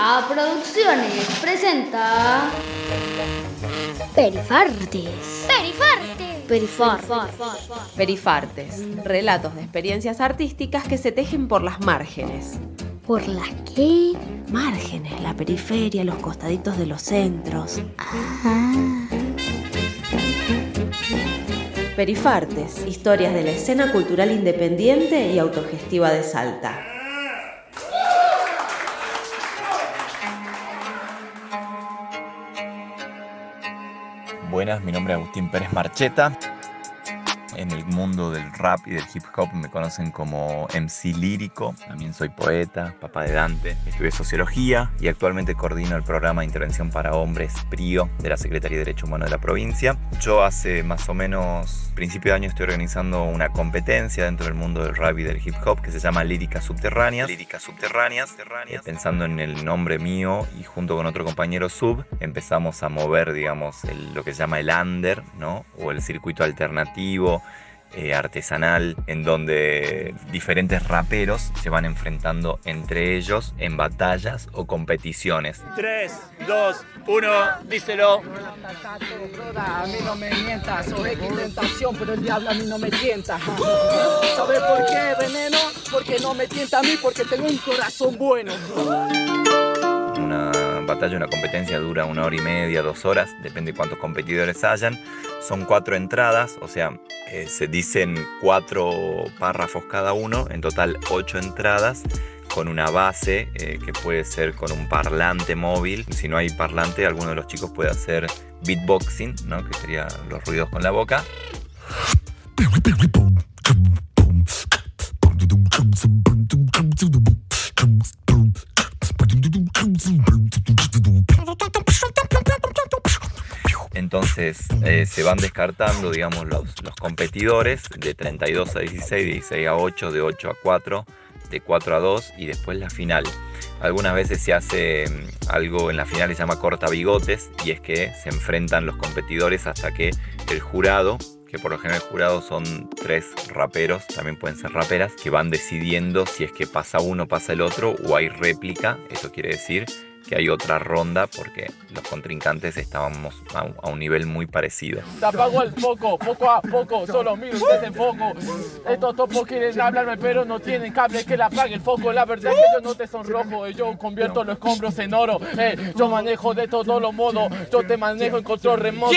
Amiga Producciones presenta Perifartes. Perifartes. Perifartes. Perifartes, relatos de experiencias artísticas que se tejen por las márgenes. ¿Por las qué? Márgenes, la periferia, los costaditos de los centros. Ah. Perifartes, historias de la escena cultural independiente y autogestiva de Salta. Buenas, mi nombre es Agustín Pérez Marcheta. En el mundo del rap y del hip hop me conocen como MC lírico. También soy poeta, papá de Dante. Estudié sociología y actualmente coordino el programa de intervención para hombres PRIO de la Secretaría de Derecho Humano de la provincia. Yo hace más o menos principio de año estoy organizando una competencia dentro del mundo del rap y del hip hop que se llama Líricas Subterráneas. Líricas Subterráneas. Eh, pensando en el nombre mío y junto con otro compañero sub empezamos a mover, digamos, el- lo que se llama el under, ¿no? O el circuito alternativo eh, artesanal en donde diferentes raperos se van enfrentando entre ellos en batallas o competiciones. 3, 2, 1, díselo. A mí no me mientas, soy tentación, pero el diablo a mí no me tienta. ¿Sabes por qué, veneno? Porque no me tienta a mí, porque tengo un corazón bueno. Batalla, una competencia dura una hora y media, dos horas, depende de cuántos competidores hayan. Son cuatro entradas, o sea, eh, se dicen cuatro párrafos cada uno, en total ocho entradas con una base eh, que puede ser con un parlante móvil. Si no hay parlante, alguno de los chicos puede hacer beatboxing, ¿no? que sería los ruidos con la boca. Eh, se van descartando, digamos, los, los competidores de 32 a 16, 16 a 8, de 8 a 4, de 4 a 2 y después la final. Algunas veces se hace mm, algo en la final que se llama corta bigotes y es que se enfrentan los competidores hasta que el jurado, que por lo general el jurado son tres raperos, también pueden ser raperas, que van decidiendo si es que pasa uno, pasa el otro o hay réplica, eso quiere decir que hay otra ronda porque los contrincantes estábamos a un, a un nivel muy parecido. Te apago el foco, poco a poco, solo miro un desenfoco. Estos topos quieren hablarme, pero no tienen cable que le apague el foco. La verdad es que yo no te sonrojo, y yo convierto los escombros en oro. Eh, yo manejo de todos los modos, yo te manejo en control remoto.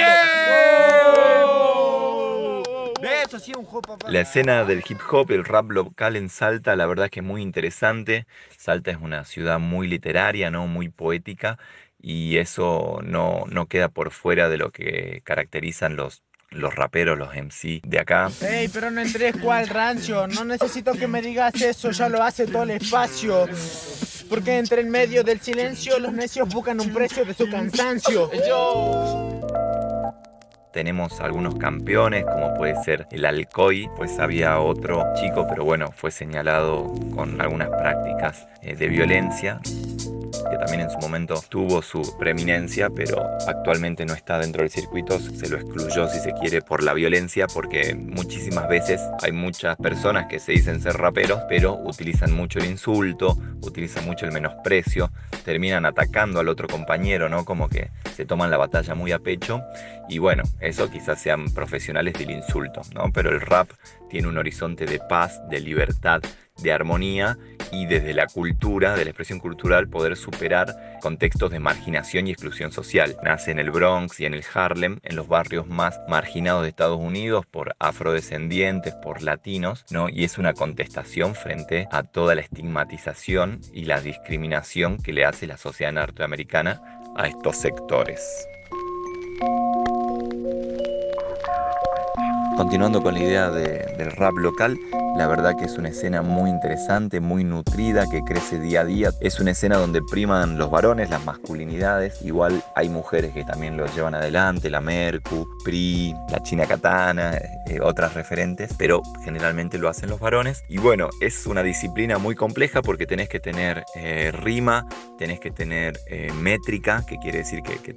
Eso sí, un juego, papá. La escena del hip hop, el rap local en Salta, la verdad es que es muy interesante. Salta es una ciudad muy literaria, ¿no? muy poética, y eso no, no queda por fuera de lo que caracterizan los, los raperos, los MC de acá. Ey, pero no entres cual rancio. No necesito que me digas eso, ya lo hace todo el espacio. Porque entre en medio del silencio, los necios buscan un precio de su cansancio. Yo. Tenemos algunos campeones, como puede ser el Alcoy, pues había otro chico, pero bueno, fue señalado con algunas prácticas eh, de violencia, que también en su momento tuvo su preeminencia, pero actualmente no está dentro del circuito, se lo excluyó si se quiere por la violencia, porque muchísimas veces hay muchas personas que se dicen ser raperos, pero utilizan mucho el insulto, utilizan mucho el menosprecio, terminan atacando al otro compañero, ¿no? Como que se toman la batalla muy a pecho y bueno, eso quizás sean profesionales del insulto, ¿no? Pero el rap tiene un horizonte de paz, de libertad, de armonía y desde la cultura, de la expresión cultural, poder superar contextos de marginación y exclusión social. Nace en el Bronx y en el Harlem, en los barrios más marginados de Estados Unidos por afrodescendientes, por latinos, ¿no? Y es una contestación frente a toda la estigmatización y la discriminación que le hace la sociedad norteamericana a estos sectores. Continuando con la idea de- del rap local, la verdad que es una escena muy interesante, muy nutrida, que crece día a día. Es una escena donde priman los varones, las masculinidades. Igual hay mujeres que también lo llevan adelante, la Mercu, Pri, la China Katana, eh, otras referentes, pero generalmente lo hacen los varones. Y bueno, es una disciplina muy compleja porque tenés que tener eh, rima, tenés que tener eh, métrica, que quiere decir que, que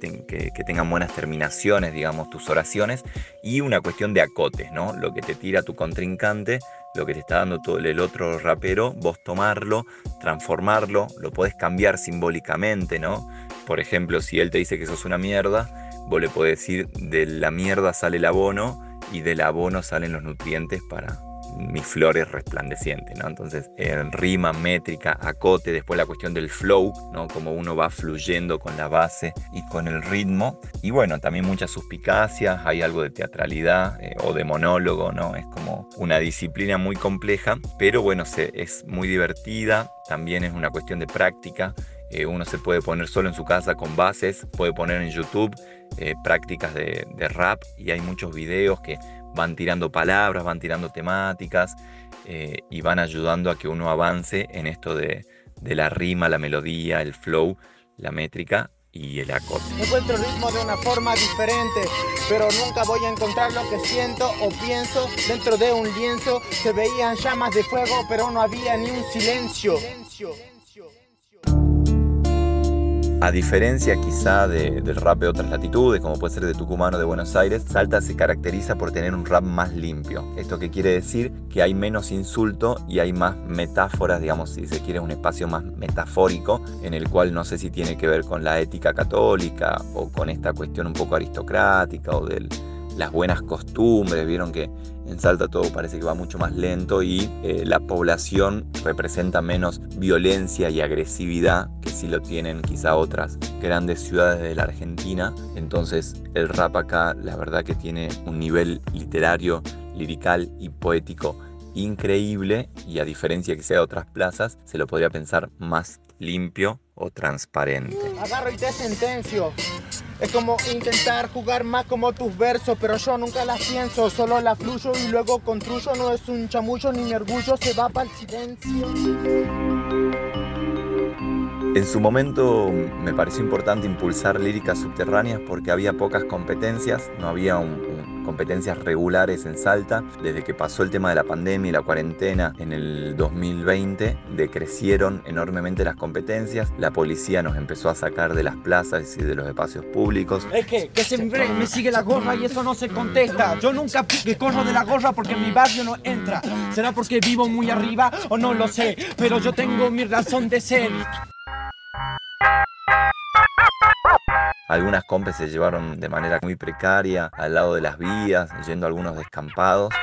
que tengan buenas terminaciones, digamos, tus oraciones, y una cuestión de acotes, ¿no? Lo que te tira tu contrincante lo que te está dando todo el otro rapero, vos tomarlo, transformarlo, lo podés cambiar simbólicamente, ¿no? Por ejemplo, si él te dice que sos una mierda, vos le podés decir de la mierda sale el abono y del abono salen los nutrientes para, mis flores resplandecientes, ¿no? Entonces, en rima, métrica, acote, después la cuestión del flow, ¿no? Como uno va fluyendo con la base y con el ritmo. Y bueno, también muchas suspicacias, hay algo de teatralidad eh, o de monólogo, ¿no? Es como una disciplina muy compleja, pero bueno, se, es muy divertida, también es una cuestión de práctica. Eh, uno se puede poner solo en su casa con bases, puede poner en YouTube eh, prácticas de, de, rap y hay muchos videos que van tirando palabras, van tirando temáticas eh, y van ayudando a que uno avance en esto de, de, la rima, la melodía, el flow, la métrica y el acorde. Encuentro el ritmo de una forma diferente, pero nunca voy a encontrar lo que siento o pienso dentro de un lienzo. Se veían llamas de fuego, pero no había ni un silencio. A diferencia quizá del rap de otras latitudes, como puede ser de Tucumán o de Buenos Aires, Salta se caracteriza por tener un rap más limpio. ¿Esto qué quiere decir? Que hay menos insulto y hay más metáforas, digamos, si se quiere, un espacio más metafórico, en el cual no sé si tiene que ver con la ética católica o con esta cuestión un poco aristocrática o de las buenas costumbres. Vieron que en Salta todo parece que va mucho más lento y eh, la población representa menos violencia y agresividad que si lo tienen quizá otras grandes ciudades de la Argentina. Entonces el rap acá la verdad que tiene un nivel literario, lirical y poético increíble y a diferencia que sea de otras plazas, se lo podría pensar más limpio o transparente. Agarro y te sentencio. Es como intentar jugar más como tus versos, pero yo nunca las pienso, solo las fluyo y luego construyo. No es un chamullo ni mi orgullo, se va para el silencio. En su momento me pareció importante impulsar líricas subterráneas porque había pocas competencias, no había competencias regulares en Salta. Desde que pasó el tema de la pandemia y la cuarentena en el 2020, decrecieron enormemente las competencias. La policía nos empezó a sacar de las plazas y de los espacios públicos. Es que, que siempre me sigue la gorra y eso no se contesta. Yo nunca me corro de la gorra porque mi barrio no entra. ¿Será porque vivo muy arriba o no lo sé? Pero yo tengo mi razón de ser. Algunas compes se llevaron de manera muy precaria al lado de las vías, yendo a algunos descampados.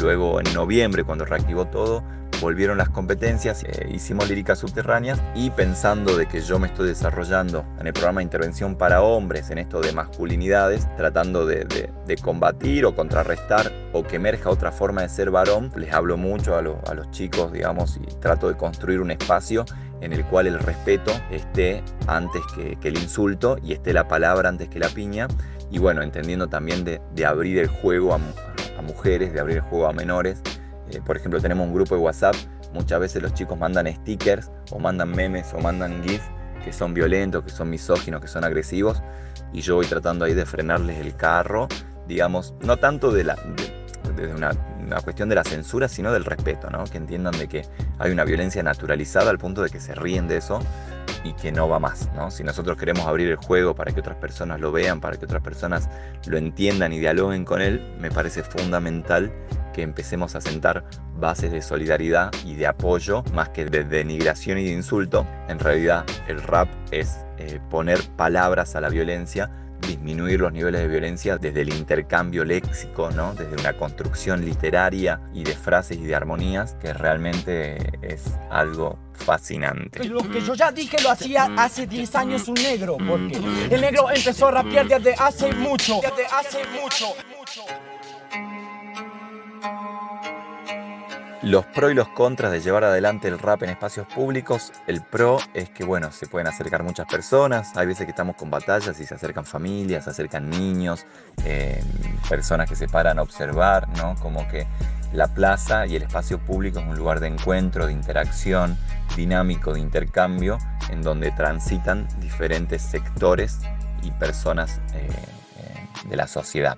Luego en noviembre, cuando reactivó todo, volvieron las competencias, eh, hicimos líricas subterráneas y pensando de que yo me estoy desarrollando en el programa de intervención para hombres, en esto de masculinidades, tratando de, combatir o contrarrestar o que emerja otra forma de ser varón, les hablo mucho a, los chicos, digamos, y trato de construir un espacio en el cual el respeto esté antes que, el insulto y esté la palabra antes que la piña. Y bueno, entendiendo también de, abrir el juego a mujeres, de abrir el juego a menores, eh, por ejemplo, tenemos un grupo de WhatsApp, muchas veces los chicos mandan stickers o mandan memes o mandan GIFs que son violentos, que son misóginos, que son agresivos, y yo voy tratando ahí de frenarles el carro, digamos, no tanto de la, desde una, una, cuestión de la censura, sino del respeto, ¿no? que entiendan de que hay una violencia naturalizada al punto de que se ríen de eso y que no va más. ¿no? Si nosotros queremos abrir el juego para que otras personas lo vean, para que otras personas lo entiendan y dialoguen con él, me parece fundamental que empecemos a sentar bases de solidaridad y de apoyo más que de denigración y de insulto. En realidad el rap es eh, poner palabras a la violencia disminuir los niveles de violencia desde el intercambio léxico, ¿no? desde una construcción literaria y de frases y de armonías que realmente es algo fascinante. Lo que yo ya dije lo hacía hace 10 años un negro, porque el negro empezó a rapear desde hace mucho, desde hace mucho. Los pros y los contras de llevar adelante el rap en espacios públicos. El pro es que, bueno, se pueden acercar muchas personas. Hay veces que estamos con batallas y se acercan familias, se acercan niños, eh, personas que se paran a observar, ¿no? Como que la plaza y el espacio público es un lugar de encuentro, de interacción, dinámico, de intercambio, en donde transitan diferentes sectores y personas eh, eh, de la sociedad.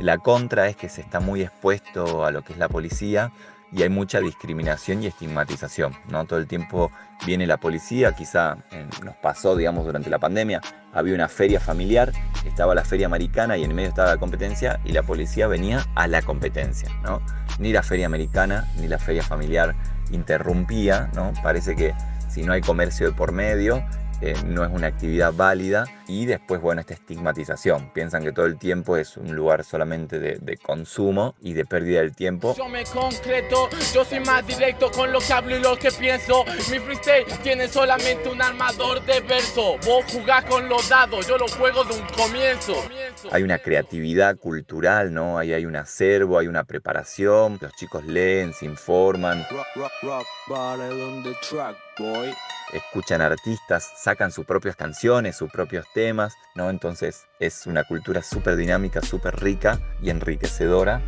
La contra es que se está muy expuesto a lo que es la policía y hay mucha discriminación y estigmatización, ¿no? Todo el tiempo viene la policía, quizá nos pasó, digamos, durante la pandemia, había una feria familiar, estaba la feria americana y en medio estaba la competencia y la policía venía a la competencia, ¿no? Ni la feria americana ni la feria familiar interrumpía, ¿no? Parece que si no hay comercio de por medio, eh, no es una actividad válida y después, bueno, esta estigmatización. Piensan que todo el tiempo es un lugar solamente de, consumo y de pérdida del tiempo. Yo me concreto, yo soy más directo con lo que hablo y lo que pienso. Mi freestyle tiene solamente un armador de verso. Vos jugás con los dados, yo lo juego de un comienzo. Hay una creatividad cultural, ¿no? Ahí hay un acervo, hay una preparación. Los chicos leen, se informan. Rock, rock, rock, boy escuchan artistas, sacan sus propias canciones, sus propios temas, ¿no? Entonces es una cultura súper dinámica, súper rica y enriquecedora.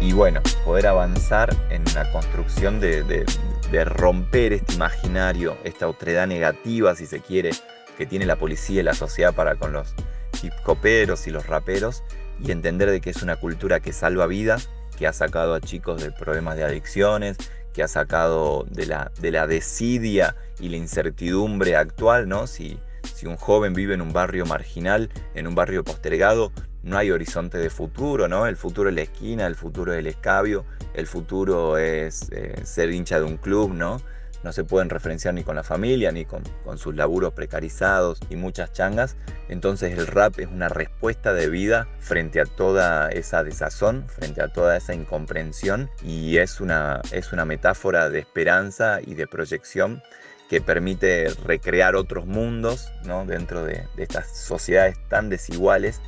Y bueno, poder avanzar en la construcción de, romper este imaginario, esta otredad negativa, si se quiere, que tiene la policía y la sociedad para con los hip hoperos y los raperos, y entender de que es una cultura que salva vidas, que ha sacado a chicos de problemas de adicciones, que ha sacado de la, de la desidia y la incertidumbre actual, ¿no? Si, si un joven vive en un barrio marginal, en un barrio postergado, no hay horizonte de futuro, ¿no? El futuro es la esquina, el futuro es el escabio, el futuro es eh, ser hincha de un club, ¿no? No se pueden referenciar ni con la familia, ni con, sus laburos precarizados y muchas changas. Entonces el rap es una respuesta de vida frente a toda esa desazón, frente a toda esa incomprensión y es una, es una metáfora de esperanza y de proyección que permite recrear otros mundos ¿no? dentro de, estas sociedades tan desiguales,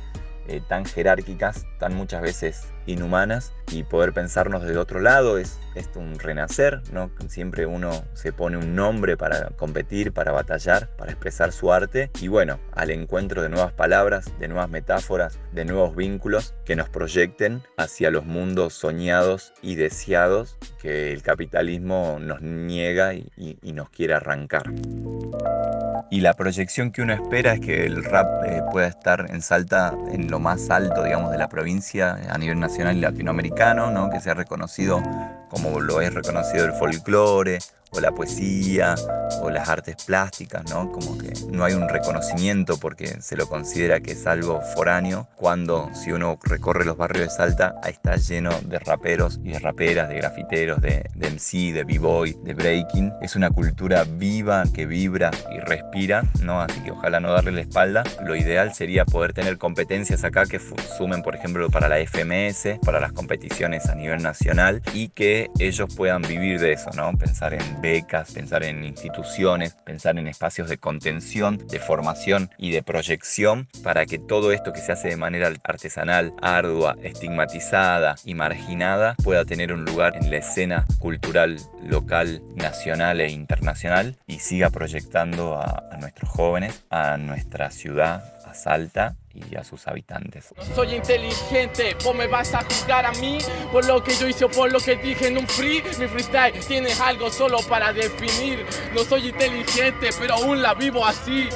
eh, tan jerárquicas, tan muchas veces inhumanas y poder pensarnos desde otro lado es, un renacer, ¿no? Siempre uno se pone un nombre para competir, para batallar, para expresar su arte y bueno, al encuentro de nuevas palabras, de nuevas metáforas, de nuevos vínculos que nos proyecten hacia los mundos soñados y deseados que el capitalismo nos niega y, nos quiere arrancar. Y la proyección que uno espera es que el rap eh, pueda estar en Salta en lo más alto, digamos, de la provincia a nivel nacional y latinoamericano, ¿no? que sea reconocido como lo es reconocido el folclore, o la poesía o las artes plásticas, ¿no? Como que no hay un reconocimiento porque se lo considera que es algo foráneo, cuando si uno recorre los barrios de Salta, ahí está lleno de raperos y de raperas, de grafiteros, de, de MC, de b-boy, de breaking. Es una cultura viva que vibra y respira, ¿no? Así que ojalá no darle la espalda. Lo ideal sería poder tener competencias acá que sumen, por ejemplo, para la FMS, para las competiciones a nivel nacional y que ellos puedan vivir de eso, ¿no? Pensar en becas, pensar en instituciones, pensar en espacios de contención, de formación y de proyección para que todo esto que se hace de manera artesanal, ardua, estigmatizada y marginada pueda tener un lugar en la escena cultural local, nacional e internacional y siga proyectando a, a nuestros jóvenes, a nuestra ciudad, a Salta y a sus habitantes. Soy inteligente, vos me vas a juzgar a mí por lo que yo hice o por lo que dije en un free. Mi freestyle tiene algo solo para definir. No soy inteligente, pero aún la vivo así.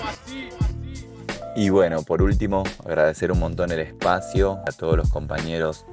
Y bueno, por último, agradecer un montón el espacio a todos los compañeros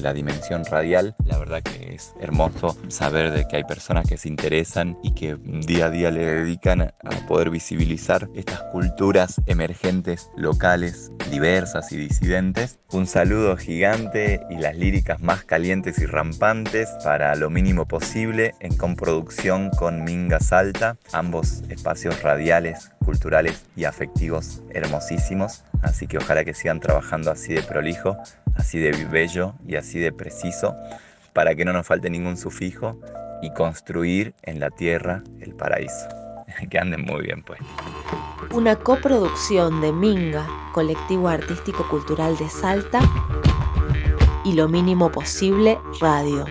la dimensión radial. La verdad que es hermoso saber de que hay personas que se interesan y que día a día le dedican a poder visibilizar estas culturas emergentes, locales, diversas y disidentes. Un saludo gigante y las líricas más calientes y rampantes para lo mínimo posible en comproducción con Minga Salta, ambos espacios radiales, culturales y afectivos hermosísimos. Así que ojalá que sigan trabajando así de prolijo, así de bello y así de preciso, para que no nos falte ningún sufijo y construir en la tierra el paraíso. que anden muy bien, pues. Una coproducción de Minga, Colectivo Artístico Cultural de Salta, y Lo Mínimo Posible Radio.